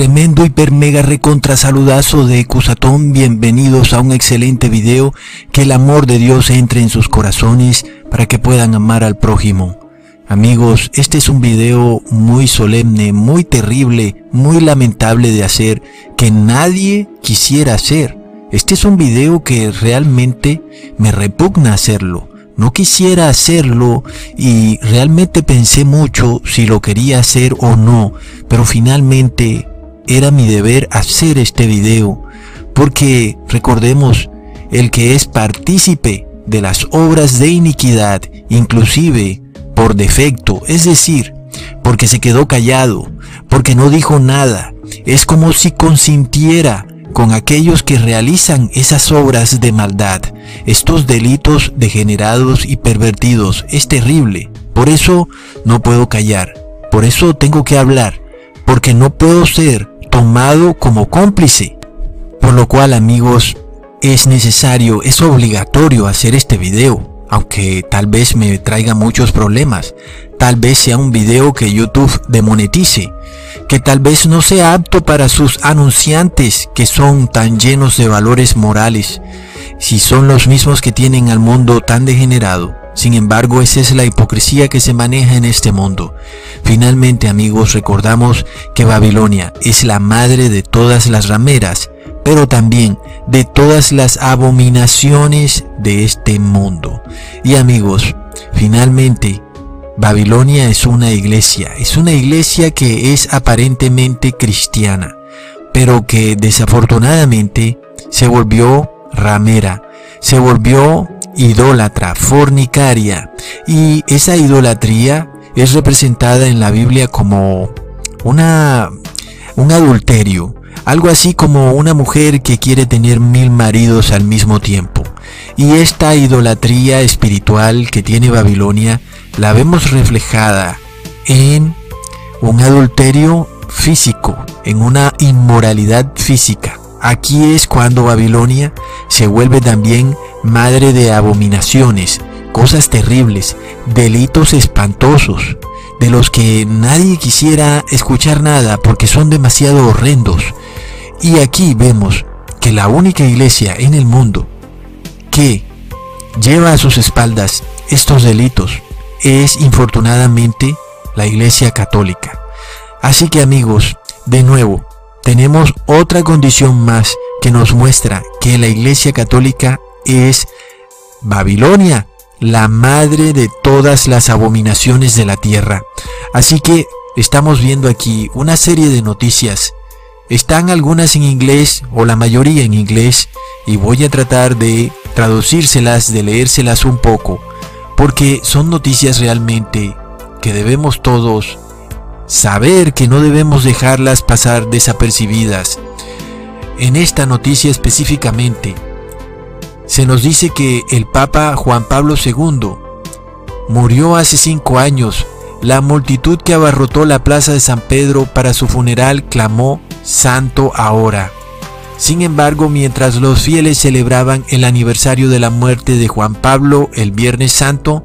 tremendo hiper mega recontra saludazo de Cusatón. Bienvenidos a un excelente video. Que el amor de Dios entre en sus corazones para que puedan amar al prójimo. Amigos, este es un video muy solemne, muy terrible, muy lamentable de hacer, que nadie quisiera hacer. Este es un video que realmente me repugna hacerlo. No quisiera hacerlo y realmente pensé mucho si lo quería hacer o no, pero finalmente era mi deber hacer este video, porque recordemos, el que es partícipe de las obras de iniquidad, inclusive por defecto, es decir, porque se quedó callado, porque no dijo nada, es como si consintiera con aquellos que realizan esas obras de maldad, estos delitos degenerados y pervertidos. Es terrible. Por eso no puedo callar. Por eso tengo que hablar. Porque no puedo ser tomado como cómplice. Por lo cual, amigos, es necesario, es obligatorio hacer este video. Aunque tal vez me traiga muchos problemas. Tal vez sea un video que YouTube demonetice que tal vez no sea apto para sus anunciantes que son tan llenos de valores morales, si son los mismos que tienen al mundo tan degenerado. Sin embargo, esa es la hipocresía que se maneja en este mundo. Finalmente, amigos, recordamos que Babilonia es la madre de todas las rameras, pero también de todas las abominaciones de este mundo. Y amigos, finalmente, Babilonia es una iglesia, es una iglesia que es aparentemente cristiana, pero que desafortunadamente se volvió ramera, se volvió idólatra, fornicaria, y esa idolatría es representada en la Biblia como una un adulterio, algo así como una mujer que quiere tener mil maridos al mismo tiempo. Y esta idolatría espiritual que tiene Babilonia la vemos reflejada en un adulterio físico, en una inmoralidad física. Aquí es cuando Babilonia se vuelve también madre de abominaciones, cosas terribles, delitos espantosos, de los que nadie quisiera escuchar nada porque son demasiado horrendos. Y aquí vemos que la única iglesia en el mundo que lleva a sus espaldas estos delitos es infortunadamente la Iglesia Católica. Así que amigos, de nuevo, tenemos otra condición más que nos muestra que la Iglesia Católica es Babilonia, la madre de todas las abominaciones de la tierra. Así que estamos viendo aquí una serie de noticias. Están algunas en inglés o la mayoría en inglés y voy a tratar de traducírselas, de leérselas un poco porque son noticias realmente que debemos todos saber que no debemos dejarlas pasar desapercibidas. En esta noticia específicamente, se nos dice que el Papa Juan Pablo II murió hace cinco años. La multitud que abarrotó la plaza de San Pedro para su funeral clamó, Santo ahora. Sin embargo, mientras los fieles celebraban el aniversario de la muerte de Juan Pablo el Viernes Santo,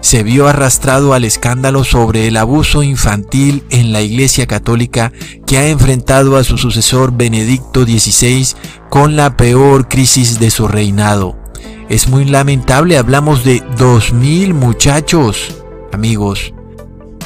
se vio arrastrado al escándalo sobre el abuso infantil en la Iglesia Católica que ha enfrentado a su sucesor Benedicto XVI con la peor crisis de su reinado. Es muy lamentable, hablamos de 2.000 muchachos, amigos,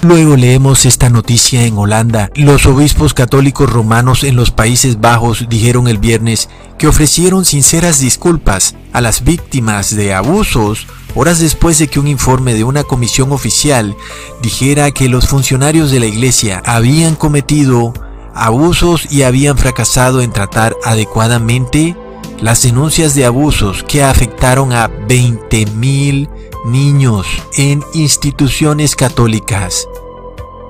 Luego leemos esta noticia en Holanda. Los obispos católicos romanos en los Países Bajos dijeron el viernes que ofrecieron sinceras disculpas a las víctimas de abusos horas después de que un informe de una comisión oficial dijera que los funcionarios de la iglesia habían cometido abusos y habían fracasado en tratar adecuadamente las denuncias de abusos que afectaron a 20.000 niños en instituciones católicas.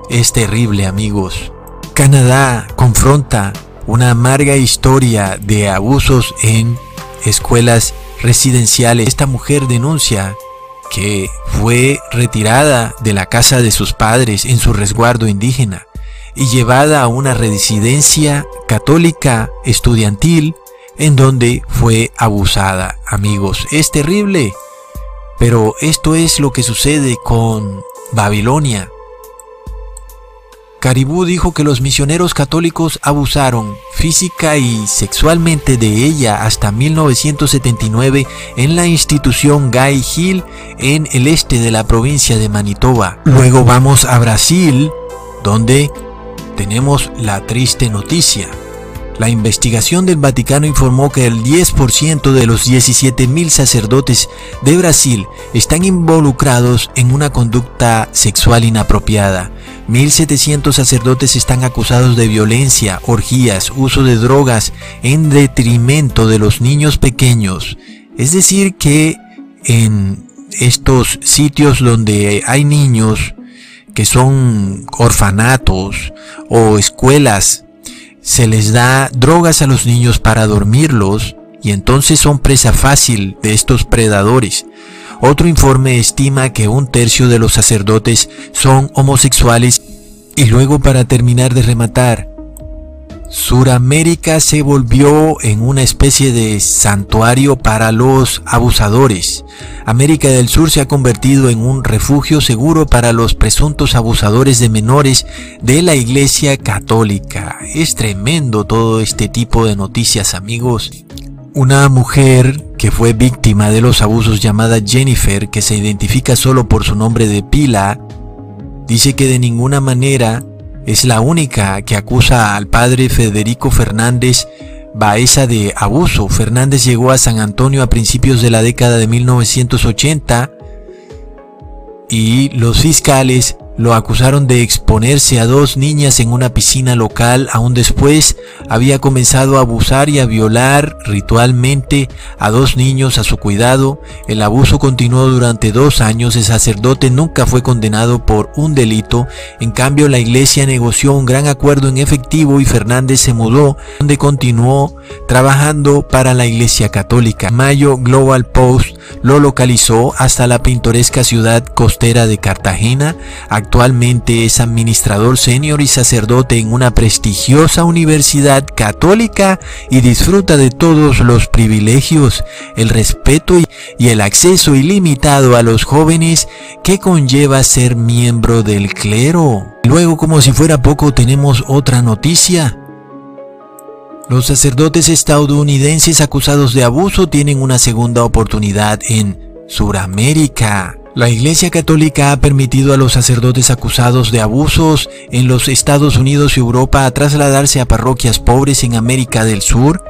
Es terrible amigos. Canadá confronta una amarga historia de abusos en escuelas residenciales. Esta mujer denuncia que fue retirada de la casa de sus padres en su resguardo indígena y llevada a una residencia católica estudiantil en donde fue abusada. Amigos, es terrible. Pero esto es lo que sucede con Babilonia. Caribú dijo que los misioneros católicos abusaron física y sexualmente de ella hasta 1979 en la institución Guy Hill en el este de la provincia de Manitoba. Luego vamos a Brasil, donde tenemos la triste noticia. La investigación del Vaticano informó que el 10% de los 17.000 sacerdotes de Brasil están involucrados en una conducta sexual inapropiada. 1.700 sacerdotes están acusados de violencia, orgías, uso de drogas en detrimento de los niños pequeños. Es decir, que en estos sitios donde hay niños que son orfanatos o escuelas se les da drogas a los niños para dormirlos y entonces son presa fácil de estos predadores. Otro informe estima que un tercio de los sacerdotes son homosexuales y luego para terminar de rematar, Suramérica se volvió en una especie de santuario para los abusadores. América del Sur se ha convertido en un refugio seguro para los presuntos abusadores de menores de la Iglesia Católica. Es tremendo todo este tipo de noticias, amigos. Una mujer que fue víctima de los abusos llamada Jennifer, que se identifica solo por su nombre de pila, dice que de ninguna manera es la única que acusa al padre Federico Fernández Baeza de abuso. Fernández llegó a San Antonio a principios de la década de 1980 y los fiscales lo acusaron de exponerse a dos niñas en una piscina local, aún después había comenzado a abusar y a violar ritualmente a dos niños a su cuidado. El abuso continuó durante dos años, el sacerdote nunca fue condenado por un delito, en cambio la iglesia negoció un gran acuerdo en efectivo y Fernández se mudó, donde continuó trabajando para la iglesia católica. Mayo Global Post lo localizó hasta la pintoresca ciudad costera de Cartagena, Actualmente es administrador senior y sacerdote en una prestigiosa universidad católica y disfruta de todos los privilegios, el respeto y el acceso ilimitado a los jóvenes que conlleva ser miembro del clero. Luego, como si fuera poco, tenemos otra noticia. Los sacerdotes estadounidenses acusados de abuso tienen una segunda oportunidad en Suramérica. La Iglesia Católica ha permitido a los sacerdotes acusados de abusos en los Estados Unidos y Europa a trasladarse a parroquias pobres en América del Sur,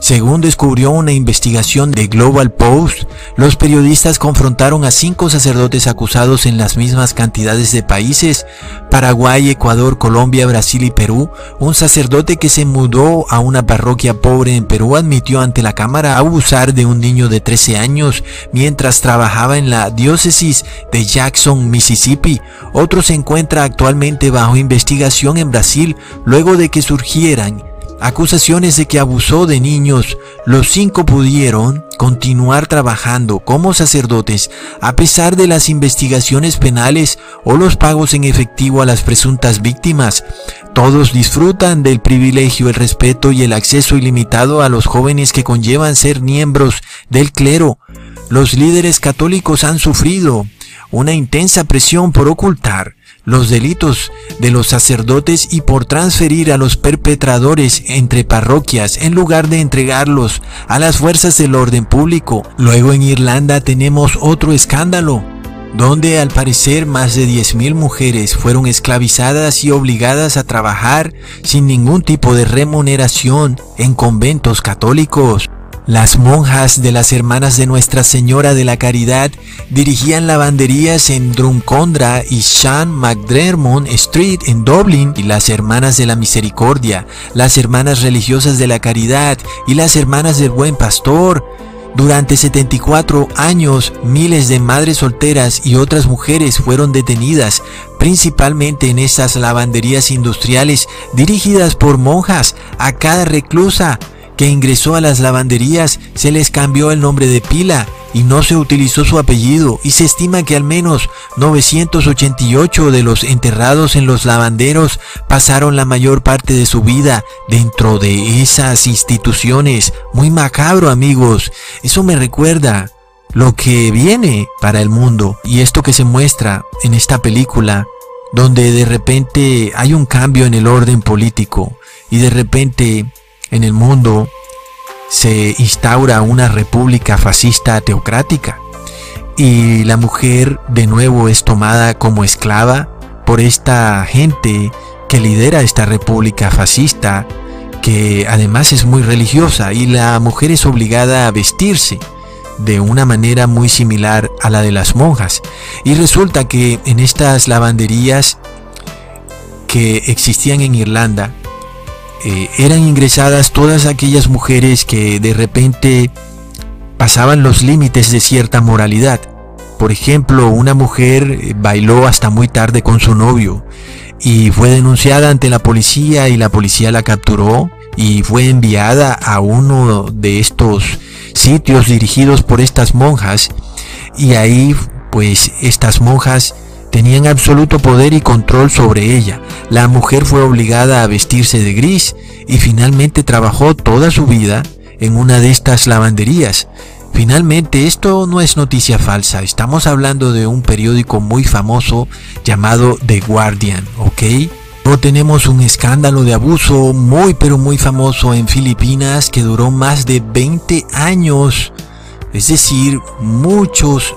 según descubrió una investigación de Global Post, los periodistas confrontaron a cinco sacerdotes acusados en las mismas cantidades de países, Paraguay, Ecuador, Colombia, Brasil y Perú. Un sacerdote que se mudó a una parroquia pobre en Perú admitió ante la cámara abusar de un niño de 13 años mientras trabajaba en la diócesis de Jackson, Mississippi. Otro se encuentra actualmente bajo investigación en Brasil luego de que surgieran acusaciones de que abusó de niños, los cinco pudieron continuar trabajando como sacerdotes a pesar de las investigaciones penales o los pagos en efectivo a las presuntas víctimas. Todos disfrutan del privilegio, el respeto y el acceso ilimitado a los jóvenes que conllevan ser miembros del clero. Los líderes católicos han sufrido una intensa presión por ocultar los delitos de los sacerdotes y por transferir a los perpetradores entre parroquias en lugar de entregarlos a las fuerzas del orden público. Luego en Irlanda tenemos otro escándalo donde al parecer más de 10.000 mujeres fueron esclavizadas y obligadas a trabajar sin ningún tipo de remuneración en conventos católicos. Las monjas de las Hermanas de Nuestra Señora de la Caridad dirigían lavanderías en Drumcondra y Sean McDermott Street en Dublin y las Hermanas de la Misericordia, las Hermanas Religiosas de la Caridad y las Hermanas del Buen Pastor. Durante 74 años, miles de madres solteras y otras mujeres fueron detenidas, principalmente en estas lavanderías industriales dirigidas por monjas. A cada reclusa que ingresó a las lavanderías se les cambió el nombre de pila y no se utilizó su apellido y se estima que al menos 988 de los enterrados en los lavanderos pasaron la mayor parte de su vida dentro de esas instituciones. Muy macabro amigos, eso me recuerda lo que viene para el mundo y esto que se muestra en esta película donde de repente hay un cambio en el orden político y de repente en el mundo se instaura una república fascista teocrática y la mujer de nuevo es tomada como esclava por esta gente que lidera esta república fascista que además es muy religiosa y la mujer es obligada a vestirse de una manera muy similar a la de las monjas. Y resulta que en estas lavanderías que existían en Irlanda, eh, eran ingresadas todas aquellas mujeres que de repente pasaban los límites de cierta moralidad. Por ejemplo, una mujer eh, bailó hasta muy tarde con su novio y fue denunciada ante la policía y la policía la capturó y fue enviada a uno de estos sitios dirigidos por estas monjas y ahí pues estas monjas tenían absoluto poder y control sobre ella. La mujer fue obligada a vestirse de gris y finalmente trabajó toda su vida en una de estas lavanderías. Finalmente, esto no es noticia falsa, estamos hablando de un periódico muy famoso llamado The Guardian, ¿ok? No tenemos un escándalo de abuso muy pero muy famoso en Filipinas que duró más de 20 años. Es decir, muchos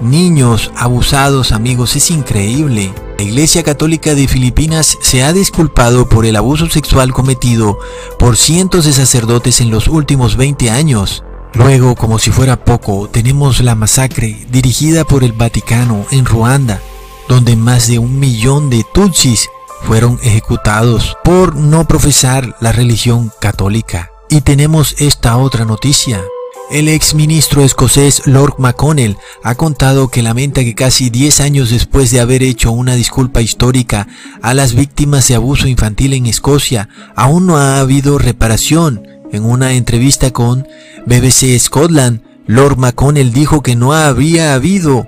niños abusados, amigos, es increíble. La Iglesia Católica de Filipinas se ha disculpado por el abuso sexual cometido por cientos de sacerdotes en los últimos 20 años. Luego, como si fuera poco, tenemos la masacre dirigida por el Vaticano en Ruanda, donde más de un millón de Tutsis fueron ejecutados por no profesar la religión católica. Y tenemos esta otra noticia. El ex ministro escocés Lord McConnell ha contado que lamenta que casi 10 años después de haber hecho una disculpa histórica a las víctimas de abuso infantil en Escocia, aún no ha habido reparación. En una entrevista con BBC Scotland, Lord McConnell dijo que no había habido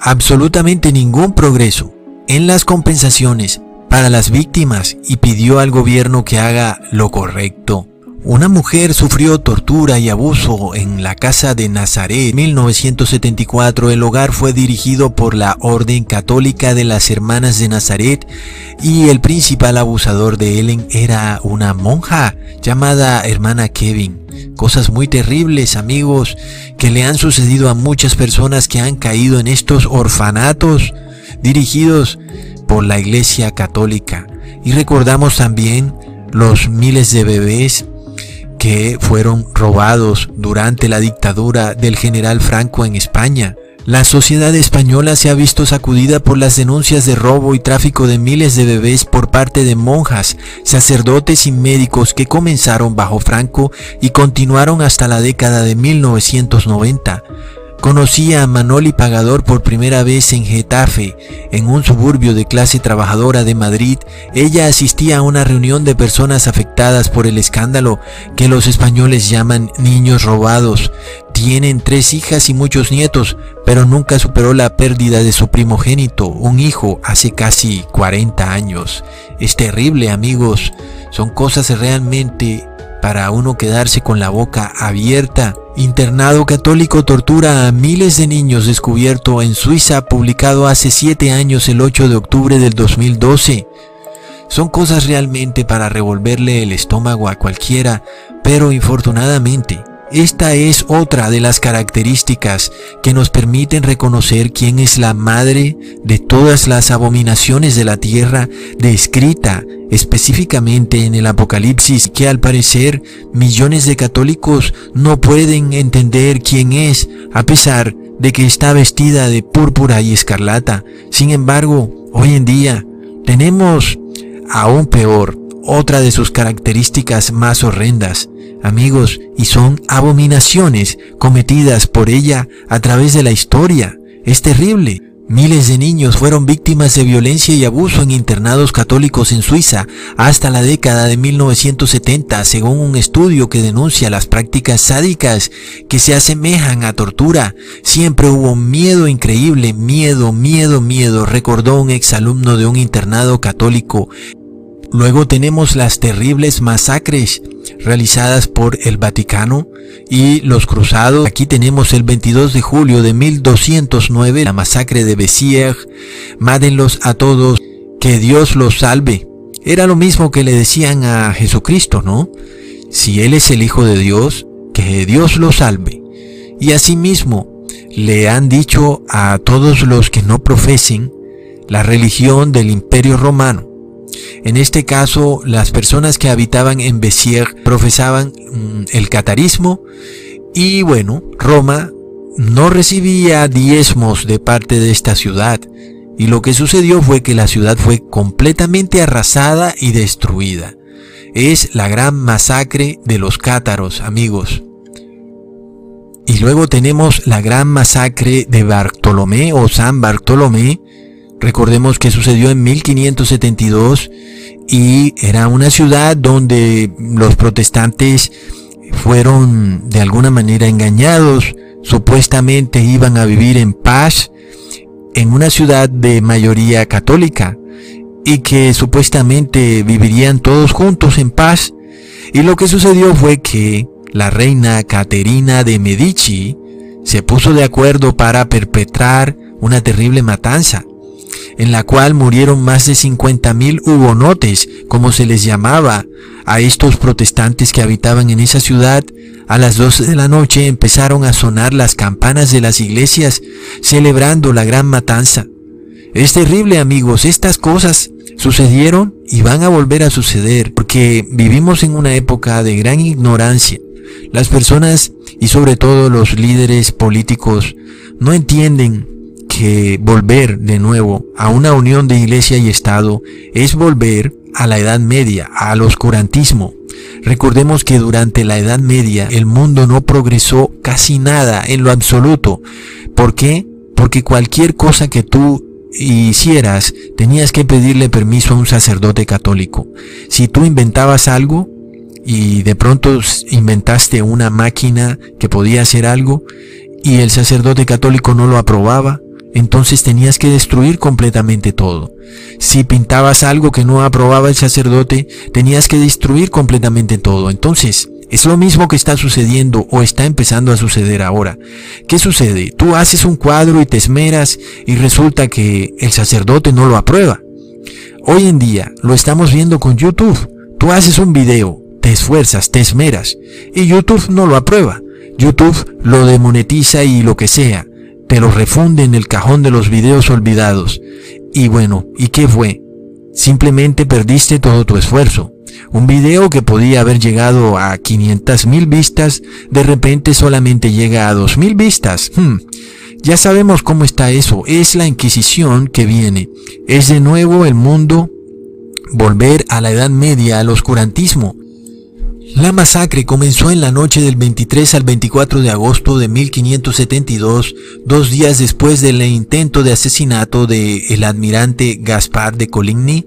absolutamente ningún progreso en las compensaciones para las víctimas y pidió al gobierno que haga lo correcto. Una mujer sufrió tortura y abuso en la casa de Nazaret. En 1974 el hogar fue dirigido por la Orden Católica de las Hermanas de Nazaret y el principal abusador de Ellen era una monja llamada hermana Kevin. Cosas muy terribles amigos que le han sucedido a muchas personas que han caído en estos orfanatos dirigidos por la Iglesia Católica. Y recordamos también los miles de bebés que fueron robados durante la dictadura del general Franco en España. La sociedad española se ha visto sacudida por las denuncias de robo y tráfico de miles de bebés por parte de monjas, sacerdotes y médicos que comenzaron bajo Franco y continuaron hasta la década de 1990. Conocí a Manoli Pagador por primera vez en Getafe, en un suburbio de clase trabajadora de Madrid. Ella asistía a una reunión de personas afectadas por el escándalo que los españoles llaman niños robados. Tienen tres hijas y muchos nietos, pero nunca superó la pérdida de su primogénito, un hijo, hace casi 40 años. Es terrible, amigos. Son cosas realmente para uno quedarse con la boca abierta. Internado católico tortura a miles de niños descubierto en Suiza, publicado hace 7 años el 8 de octubre del 2012. Son cosas realmente para revolverle el estómago a cualquiera, pero infortunadamente esta es otra de las características que nos permiten reconocer quién es la madre de todas las abominaciones de la tierra descrita específicamente en el Apocalipsis que al parecer millones de católicos no pueden entender quién es a pesar de que está vestida de púrpura y escarlata. Sin embargo, hoy en día tenemos aún peor otra de sus características más horrendas amigos, y son abominaciones cometidas por ella a través de la historia. Es terrible. Miles de niños fueron víctimas de violencia y abuso en internados católicos en Suiza hasta la década de 1970, según un estudio que denuncia las prácticas sádicas que se asemejan a tortura. Siempre hubo miedo increíble, miedo, miedo, miedo, recordó un exalumno de un internado católico Luego tenemos las terribles masacres realizadas por el Vaticano y los cruzados. Aquí tenemos el 22 de julio de 1209, la masacre de Bessières. Mádenlos a todos, que Dios los salve. Era lo mismo que le decían a Jesucristo, ¿no? Si Él es el Hijo de Dios, que Dios lo salve. Y asimismo le han dicho a todos los que no profesen la religión del Imperio Romano. En este caso, las personas que habitaban en Béziers profesaban mm, el catarismo y bueno, Roma no recibía diezmos de parte de esta ciudad. Y lo que sucedió fue que la ciudad fue completamente arrasada y destruida. Es la gran masacre de los cátaros, amigos. Y luego tenemos la gran masacre de Bartolomé o San Bartolomé. Recordemos que sucedió en 1572 y era una ciudad donde los protestantes fueron de alguna manera engañados. Supuestamente iban a vivir en paz en una ciudad de mayoría católica y que supuestamente vivirían todos juntos en paz. Y lo que sucedió fue que la reina Caterina de Medici se puso de acuerdo para perpetrar una terrible matanza, en la cual murieron más de 50.000 hugonotes, como se les llamaba a estos protestantes que habitaban en esa ciudad, a las 12 de la noche empezaron a sonar las campanas de las iglesias celebrando la gran matanza. Es terrible amigos, estas cosas sucedieron y van a volver a suceder porque vivimos en una época de gran ignorancia. Las personas y sobre todo los líderes políticos no entienden que volver de nuevo a una unión de iglesia y Estado es volver a la Edad Media, al oscurantismo, Recordemos que durante la Edad Media el mundo no progresó casi nada en lo absoluto. ¿Por qué? Porque cualquier cosa que tú hicieras tenías que pedirle permiso a un sacerdote católico. Si tú inventabas algo y de pronto inventaste una máquina que podía hacer algo y el sacerdote católico no lo aprobaba, entonces tenías que destruir completamente todo. Si pintabas algo que no aprobaba el sacerdote, tenías que destruir completamente todo. Entonces, es lo mismo que está sucediendo o está empezando a suceder ahora. ¿Qué sucede? Tú haces un cuadro y te esmeras y resulta que el sacerdote no lo aprueba. Hoy en día lo estamos viendo con YouTube. Tú haces un video, te esfuerzas, te esmeras y YouTube no lo aprueba. YouTube lo demonetiza y lo que sea te lo refunde en el cajón de los videos olvidados. Y bueno, ¿y qué fue? Simplemente perdiste todo tu esfuerzo. Un video que podía haber llegado a 500 mil vistas, de repente solamente llega a 2 mil vistas. Hmm. Ya sabemos cómo está eso. Es la Inquisición que viene. Es de nuevo el mundo volver a la Edad Media, al oscurantismo. La masacre comenzó en la noche del 23 al 24 de agosto de 1572, dos días después del intento de asesinato del el almirante Gaspar de Coligny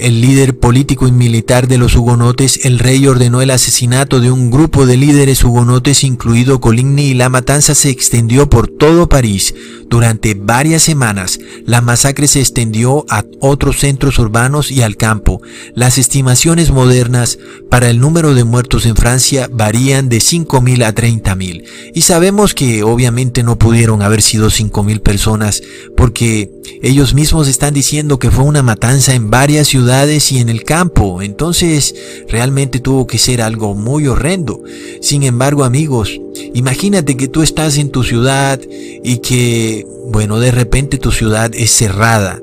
el líder político y militar de los hugonotes, el rey ordenó el asesinato de un grupo de líderes hugonotes, incluido Coligny, y la matanza se extendió por todo París. Durante varias semanas, la masacre se extendió a otros centros urbanos y al campo. Las estimaciones modernas para el número de muertos en Francia varían de 5.000 a 30.000. Y sabemos que obviamente no pudieron haber sido 5.000 personas, porque ellos mismos están diciendo que fue una matanza en varias ciudades y en el campo. Entonces realmente tuvo que ser algo muy horrendo. Sin embargo, amigos, imagínate que tú estás en tu ciudad y que, bueno, de repente tu ciudad es cerrada.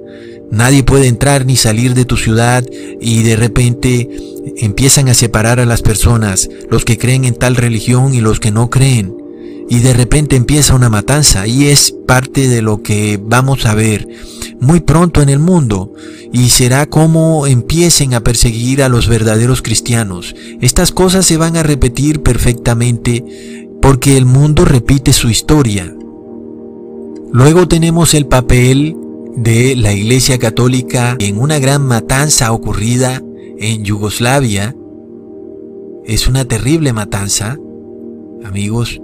Nadie puede entrar ni salir de tu ciudad y de repente empiezan a separar a las personas, los que creen en tal religión y los que no creen. Y de repente empieza una matanza y es parte de lo que vamos a ver muy pronto en el mundo y será como empiecen a perseguir a los verdaderos cristianos. Estas cosas se van a repetir perfectamente porque el mundo repite su historia. Luego tenemos el papel de la Iglesia Católica en una gran matanza ocurrida en Yugoslavia. Es una terrible matanza, amigos,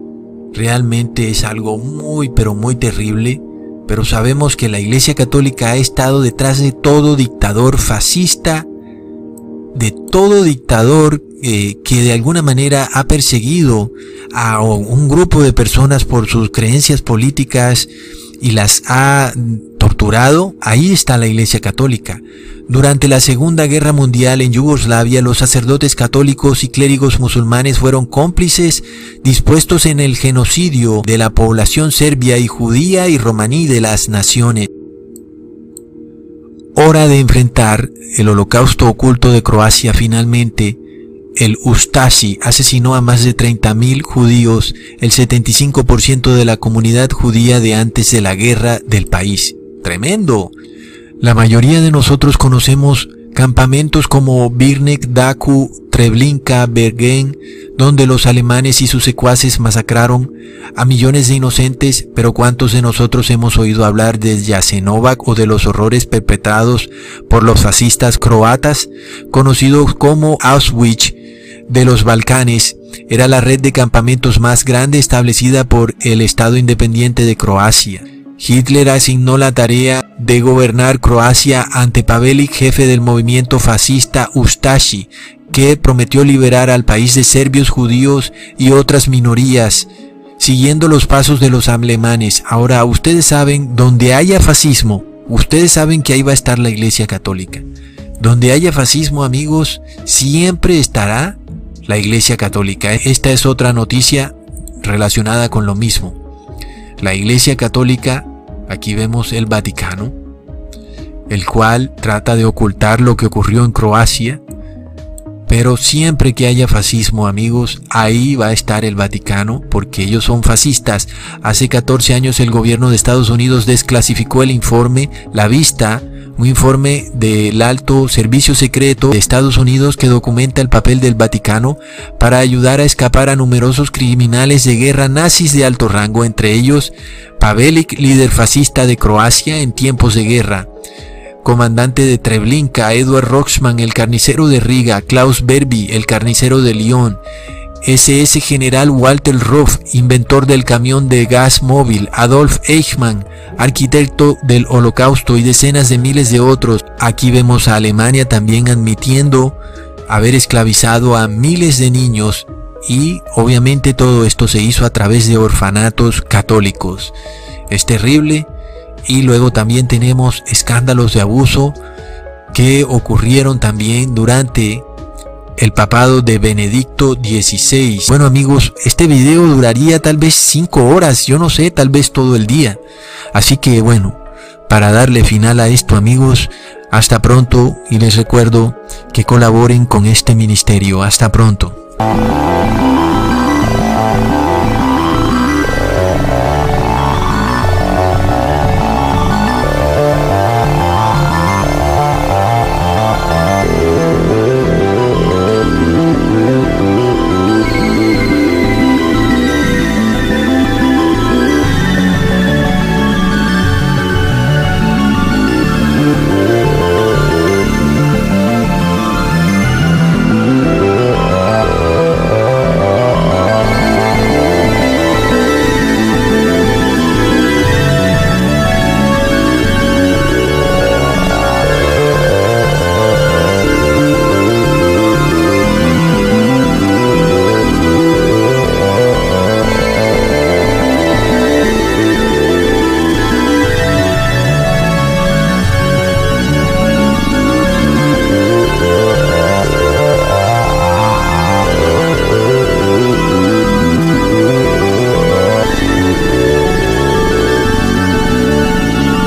realmente es algo muy pero muy terrible pero sabemos que la Iglesia Católica ha estado detrás de todo dictador fascista, de todo dictador eh, que de alguna manera ha perseguido a un grupo de personas por sus creencias políticas y las ha torturado, ahí está la Iglesia Católica. Durante la Segunda Guerra Mundial en Yugoslavia, los sacerdotes católicos y clérigos musulmanes fueron cómplices dispuestos en el genocidio de la población serbia y judía y romaní de las naciones. Hora de enfrentar el holocausto oculto de Croacia finalmente. El Ustashi asesinó a más de 30.000 judíos, el 75% de la comunidad judía de antes de la guerra del país. Tremendo. La mayoría de nosotros conocemos campamentos como Birnek, Daku, Treblinka, Bergen, donde los alemanes y sus secuaces masacraron a millones de inocentes, pero ¿cuántos de nosotros hemos oído hablar de Jasenovac o de los horrores perpetrados por los fascistas croatas, conocidos como Auschwitz de los Balcanes? Era la red de campamentos más grande establecida por el Estado Independiente de Croacia. Hitler asignó la tarea de gobernar Croacia ante Pavelic, jefe del movimiento fascista Ustashi, que prometió liberar al país de serbios, judíos y otras minorías, siguiendo los pasos de los alemanes. Ahora, ustedes saben, donde haya fascismo, ustedes saben que ahí va a estar la Iglesia Católica. Donde haya fascismo, amigos, siempre estará la Iglesia Católica. Esta es otra noticia relacionada con lo mismo. La Iglesia Católica Aquí vemos el Vaticano, el cual trata de ocultar lo que ocurrió en Croacia, pero siempre que haya fascismo, amigos, ahí va a estar el Vaticano, porque ellos son fascistas. Hace 14 años el gobierno de Estados Unidos desclasificó el informe La Vista, un informe del alto servicio secreto de Estados Unidos que documenta el papel del Vaticano para ayudar a escapar a numerosos criminales de guerra nazis de alto rango, entre ellos Pavelic, líder fascista de Croacia en tiempos de guerra, comandante de Treblinka, Edward Roxman, el carnicero de Riga, Klaus Berby, el carnicero de Lyon, SS General Walter Ruff, inventor del camión de gas móvil, Adolf Eichmann, arquitecto del holocausto y decenas de miles de otros. Aquí vemos a Alemania también admitiendo haber esclavizado a miles de niños y obviamente todo esto se hizo a través de orfanatos católicos. Es terrible y luego también tenemos escándalos de abuso que ocurrieron también durante el papado de Benedicto XVI. Bueno amigos, este video duraría tal vez 5 horas, yo no sé, tal vez todo el día. Así que bueno, para darle final a esto amigos, hasta pronto y les recuerdo que colaboren con este ministerio. Hasta pronto.